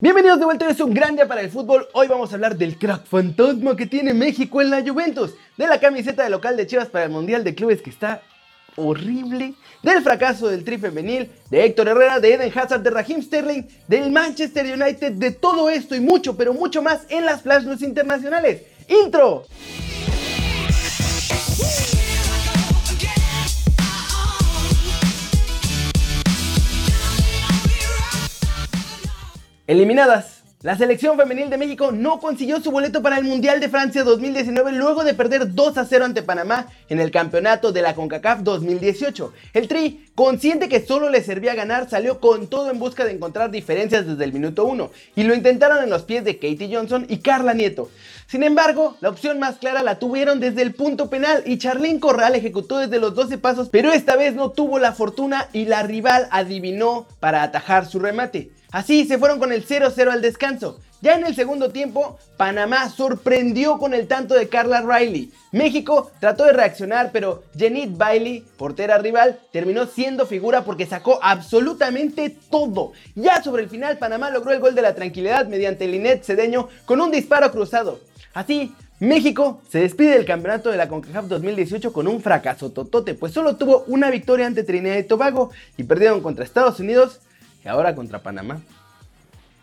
Bienvenidos de vuelta, es un gran día para el fútbol. Hoy vamos a hablar del crack fantasma que tiene México en la Juventus, de la camiseta de local de Chivas para el Mundial de Clubes que está horrible, del fracaso del tri femenil, de Héctor Herrera, de Eden Hazard, de Raheem Sterling, del Manchester United, de todo esto y mucho, pero mucho más en las Flash News internacionales. ¡Intro! Eliminadas. La selección femenil de México no consiguió su boleto para el Mundial de Francia 2019 luego de perder 2 a 0 ante Panamá en el campeonato de la CONCACAF 2018. El Tri, consciente que solo le servía ganar, salió con todo en busca de encontrar diferencias desde el minuto 1 y lo intentaron en los pies de Katie Johnson y Carla Nieto. Sin embargo, la opción más clara la tuvieron desde el punto penal y Charlín Corral ejecutó desde los 12 pasos, pero esta vez no tuvo la fortuna y la rival adivinó para atajar su remate. Así se fueron con el 0-0 al descanso. Ya en el segundo tiempo, Panamá sorprendió con el tanto de Carla Riley. México trató de reaccionar, pero Jenit Bailey, portera rival, terminó siendo figura porque sacó absolutamente todo. Ya sobre el final, Panamá logró el gol de la tranquilidad mediante Linet Cedeño con un disparo cruzado. Así, México se despide del campeonato de la CONCACAF 2018 con un fracaso totote, pues solo tuvo una victoria ante Trinidad y Tobago y perdieron contra Estados Unidos ahora contra Panamá.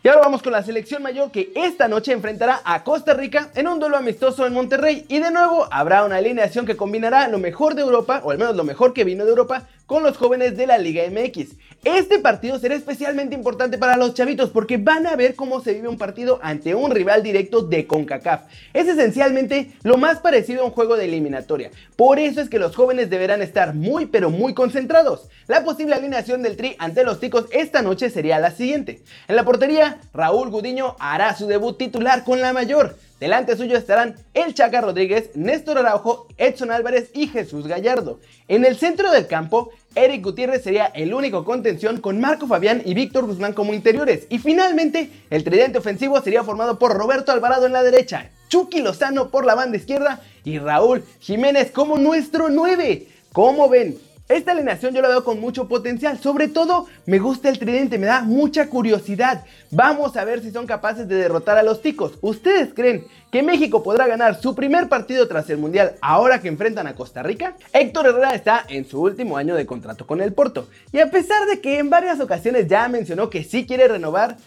Y ahora vamos con la selección mayor que esta noche enfrentará a Costa Rica en un duelo amistoso en Monterrey. Y de nuevo habrá una alineación que combinará lo mejor de Europa, o al menos lo mejor que vino de Europa, con los jóvenes de la Liga MX. Este partido será especialmente importante para los chavitos porque van a ver cómo se vive un partido ante un rival directo de CONCACAF. Es esencialmente lo más parecido a un juego de eliminatoria. Por eso es que los jóvenes deberán estar muy pero muy concentrados. La posible alineación del Tri ante los ticos esta noche sería la siguiente. En la portería, Raúl Gudiño hará su debut titular con la mayor. Delante suyo estarán El Chaca Rodríguez, Néstor Araujo, Edson Álvarez y Jesús Gallardo. En el centro del campo, Eric Gutiérrez sería el único contención con Marco Fabián y Víctor Guzmán como interiores. Y finalmente, el tridente ofensivo sería formado por Roberto Alvarado en la derecha, Chucky Lozano por la banda izquierda y Raúl Jiménez como nuestro 9. ¿Cómo ven? Esta alineación yo la veo con mucho potencial, sobre todo me gusta el tridente, me da mucha curiosidad. Vamos a ver si son capaces de derrotar a los ticos. ¿Ustedes creen que México podrá ganar su primer partido tras el Mundial ahora que enfrentan a Costa Rica? Héctor Herrera está en su último año de contrato con el Porto y a pesar de que en varias ocasiones ya mencionó que sí quiere renovar,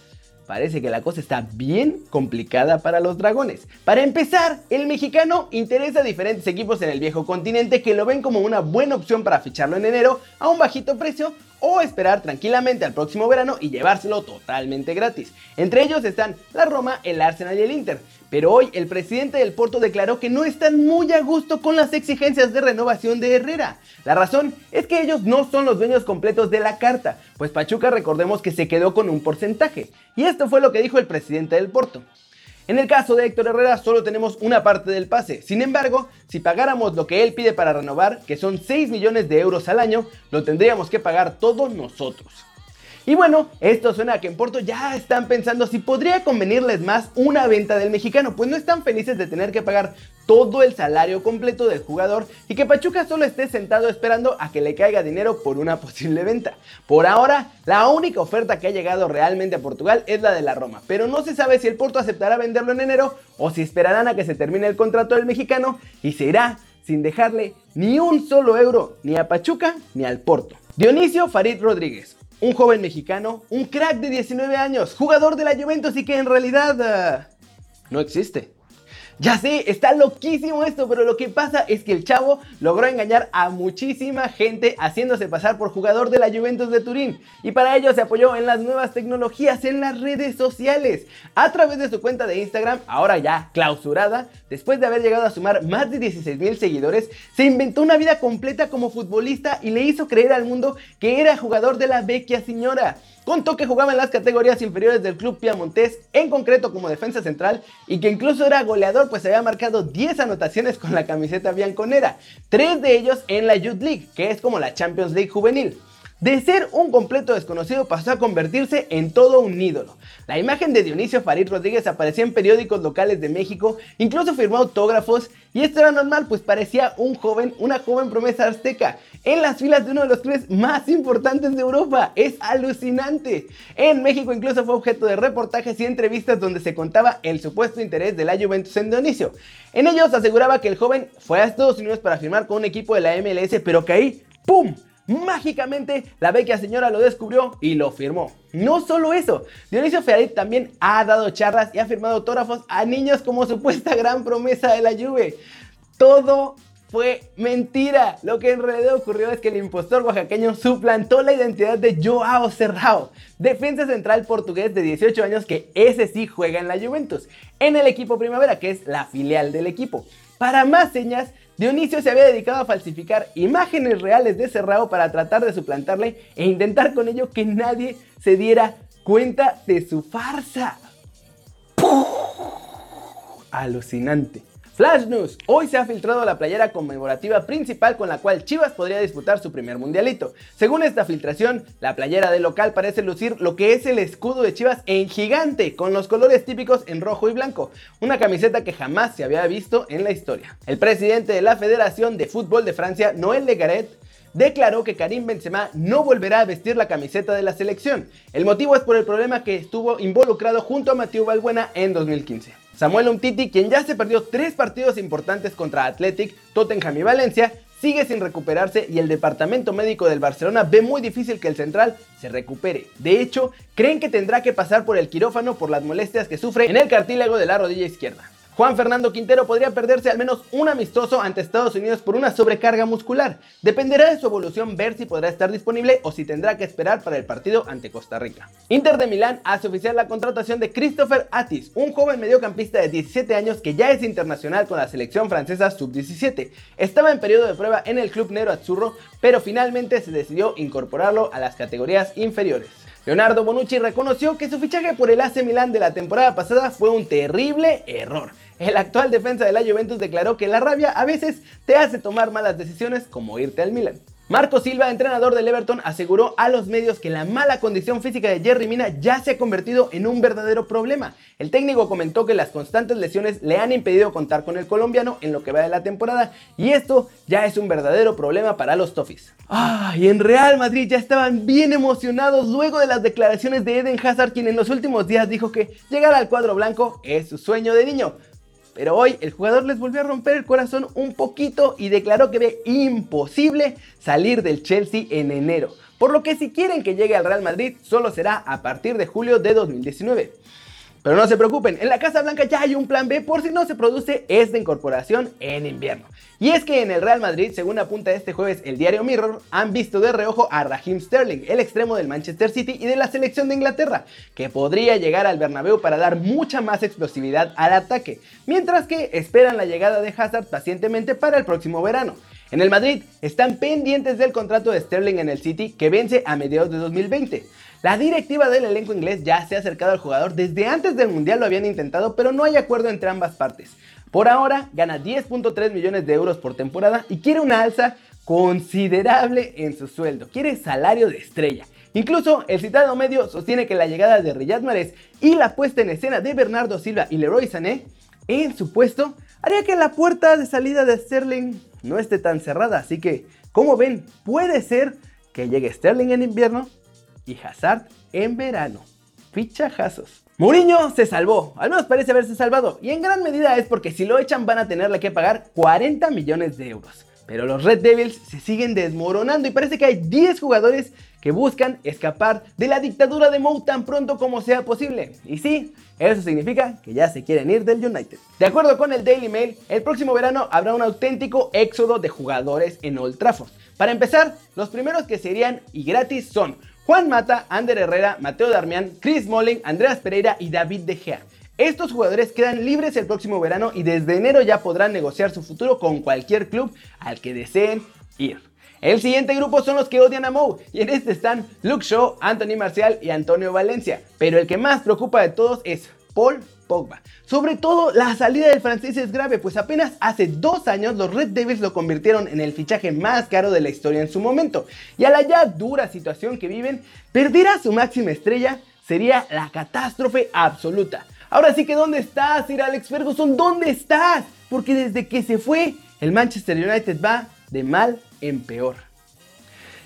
parece que la cosa está bien complicada para los dragones. Para empezar, el mexicano interesa a diferentes equipos en el viejo continente que lo ven como una buena opción para ficharlo en enero a un bajito precio o esperar tranquilamente al próximo verano y llevárselo totalmente gratis. Entre ellos están la Roma, el Arsenal y el Inter. Pero hoy el presidente del Porto declaró que no están muy a gusto con las exigencias de renovación de Herrera. La razón es que ellos no son los dueños completos de la carta, pues Pachuca recordemos que se quedó con un porcentaje. Y esto fue lo que dijo el presidente del Porto. En el caso de Héctor Herrera solo tenemos una parte del pase. Sin embargo, si pagáramos lo que él pide para renovar, que son 6 millones de euros al año, lo tendríamos que pagar todos nosotros. Y bueno, esto suena a que en Porto ya están pensando si podría convenirles más una venta del mexicano, pues no están felices de tener que pagar todo el salario completo del jugador y que Pachuca solo esté sentado esperando a que le caiga dinero por una posible venta. Por ahora, la única oferta que ha llegado realmente a Portugal es la de la Roma, pero no se sabe si el Porto aceptará venderlo en enero o si esperarán a que se termine el contrato del mexicano y se irá sin dejarle ni un solo euro ni a Pachuca ni al Porto. Dionisio Farid Rodríguez, un joven mexicano, un crack de 19 años, jugador de la Juventus y que en realidad ah, no existe. Ya sé, está loquísimo esto, pero lo que pasa es que el chavo logró engañar a muchísima gente haciéndose pasar por jugador de la Juventus de Turín. Y para ello se apoyó en las nuevas tecnologías en las redes sociales. A través de su cuenta de Instagram, ahora ya clausurada, después de haber llegado a sumar más de 16 mil seguidores, se inventó una vida completa como futbolista y le hizo creer al mundo que era jugador de la vecchia señora. Contó que jugaba en las categorías inferiores del club piamontés, en concreto como defensa central, y que incluso era goleador, pues había marcado 10 anotaciones con la camiseta bianconera, tres de ellos en la Youth League, que es como la Champions League juvenil. De ser un completo desconocido pasó a convertirse en todo un ídolo. La imagen de Dionisio Farid Rodríguez aparecía en periódicos locales de México, incluso firmó autógrafos y esto era normal pues parecía un joven, una joven promesa azteca en las filas de uno de los clubes más importantes de Europa. Es alucinante. En México incluso fue objeto de reportajes y entrevistas donde se contaba el supuesto interés de la Juventus en Dionisio. En ellos aseguraba que el joven fue a Estados Unidos para firmar con un equipo de la MLS, pero que ahí, ¡pum! Mágicamente, la vecchia señora lo descubrió y lo firmó. No solo eso, Dionisio Ferit también ha dado charlas y ha firmado autógrafos a niños como supuesta gran promesa de la Juve. Todo fue mentira. Lo que en realidad ocurrió es que el impostor oaxaqueño suplantó la identidad de Joao Serrao, defensa central portugués de 18 años que ese sí juega en la Juventus, en el equipo Primavera, que es la filial del equipo. Para más señas, Dionisio se había dedicado a falsificar imágenes reales de Serrao para tratar de suplantarle e intentar con ello que nadie se diera cuenta de su farsa. Alucinante. Flash News. Hoy se ha filtrado la playera conmemorativa principal con la cual Chivas podría disputar su primer mundialito. Según esta filtración, la playera del local parece lucir lo que es el escudo de Chivas en gigante, con los colores típicos en rojo y blanco. Una camiseta que jamás se había visto en la historia. El presidente de la Federación de Fútbol de Francia, Noël Le Garret, declaró que Karim Benzema no volverá a vestir la camiseta de la selección. El motivo es por el problema que estuvo involucrado junto a Mathieu Valbuena en 2015. Samuel Umtiti, quien ya se perdió tres partidos importantes contra Athletic, Tottenham y Valencia, sigue sin recuperarse y el departamento médico del Barcelona ve muy difícil que el central se recupere. De hecho, creen que tendrá que pasar por el quirófano por las molestias que sufre en el cartílago de la rodilla izquierda. Juan Fernando Quintero podría perderse al menos un amistoso ante Estados Unidos por una sobrecarga muscular. Dependerá de su evolución ver si podrá estar disponible o si tendrá que esperar para el partido ante Costa Rica. Inter de Milán hace oficial la contratación de Christopher Atis, un joven mediocampista de 17 años que ya es internacional con la selección francesa sub-17. Estaba en periodo de prueba en el club Nero Azzurro, pero finalmente se decidió incorporarlo a las categorías inferiores. Leonardo Bonucci reconoció que su fichaje por el AC Milán de la temporada pasada fue un terrible error. El actual defensa de la Juventus declaró que la rabia a veces te hace tomar malas decisiones como irte al Milan. Marco Silva, entrenador del Everton, aseguró a los medios que la mala condición física de Jerry Mina ya se ha convertido en un verdadero problema. El técnico comentó que las constantes lesiones le han impedido contar con el colombiano en lo que va de la temporada y esto ya es un verdadero problema para los Toffees. Ah, y en Real Madrid ya estaban bien emocionados luego de las declaraciones de Eden Hazard, quien en los últimos días dijo que llegar al cuadro blanco es su sueño de niño. Pero hoy el jugador les volvió a romper el corazón un poquito y declaró que ve imposible salir del Chelsea en enero. Por lo que si quieren que llegue al Real Madrid, solo será a partir de julio de 2019. Pero no se preocupen, en la Casa Blanca ya hay un plan B por si no se produce esta incorporación en invierno. Y es que en el Real Madrid, según apunta este jueves el diario Mirror, han visto de reojo a Raheem Sterling, el extremo del Manchester City y de la selección de Inglaterra, que podría llegar al Bernabéu para dar mucha más explosividad al ataque, mientras que esperan la llegada de Hazard pacientemente para el próximo verano. En el Madrid están pendientes del contrato de Sterling en el City que vence a mediados de 2020. La directiva del elenco inglés ya se ha acercado al jugador, desde antes del Mundial lo habían intentado, pero no hay acuerdo entre ambas partes. Por ahora gana 10.3 millones de euros por temporada y quiere una alza considerable en su sueldo, quiere salario de estrella. Incluso el citado medio sostiene que la llegada de Riyad Mahrez y la puesta en escena de Bernardo Silva y Leroy Sané en su puesto haría que la puerta de salida de Sterling no esté tan cerrada. Así que, como ven, puede ser que llegue Sterling en invierno y Hazard en verano. Fichajazos. Mourinho se salvó, al menos parece haberse salvado, y en gran medida es porque si lo echan van a tenerle que pagar 40 millones de euros. Pero los Red Devils se siguen desmoronando y parece que hay 10 jugadores que buscan escapar de la dictadura de Mou tan pronto como sea posible. Y sí, eso significa que ya se quieren ir del United. De acuerdo con el Daily Mail, el próximo verano habrá un auténtico éxodo de jugadores en Old Trafford. Para empezar, los primeros que serían y gratis son Juan Mata, Ander Herrera, Mateo Darmian, Chris Molling, Andreas Pereira y David De Gea. Estos jugadores quedan libres el próximo verano y desde enero ya podrán negociar su futuro con cualquier club al que deseen ir. El siguiente grupo son los que odian a Mou y en este están Luke Shaw, Anthony Marcial y Antonio Valencia. Pero el que más preocupa de todos es Paul Pogba. Sobre todo, la salida del francés es grave, pues apenas hace dos años los Red Devils lo convirtieron en el fichaje más caro de la historia en su momento. Y a la ya dura situación que viven, perder a su máxima estrella sería la catástrofe absoluta. Ahora sí que ¿dónde estás, Sir Alex Ferguson? ¿Dónde estás? Porque desde que se fue, el Manchester United va de mal en peor.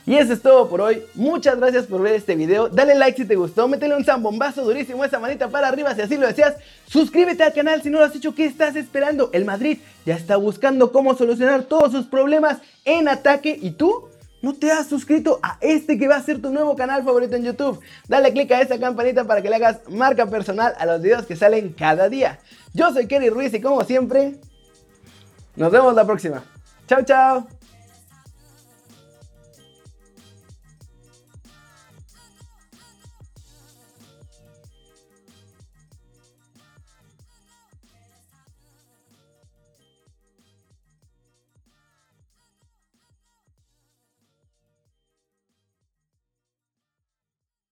Y eso es todo por hoy. Muchas gracias por ver este video. Dale like si te gustó. Métele un zambombazo durísimo esa manita para arriba si así lo deseas. Suscríbete al canal si no lo has hecho. ¿Qué estás esperando? El Madrid ya está buscando cómo solucionar todos sus problemas en ataque. ¿Y tú? ¿No te has suscrito a este que va a ser tu nuevo canal favorito en YouTube? Dale click a esa campanita para que le hagas marca personal a los videos que salen cada día. Yo soy Kerry Ruiz y como siempre, nos vemos la próxima. Chao, chao.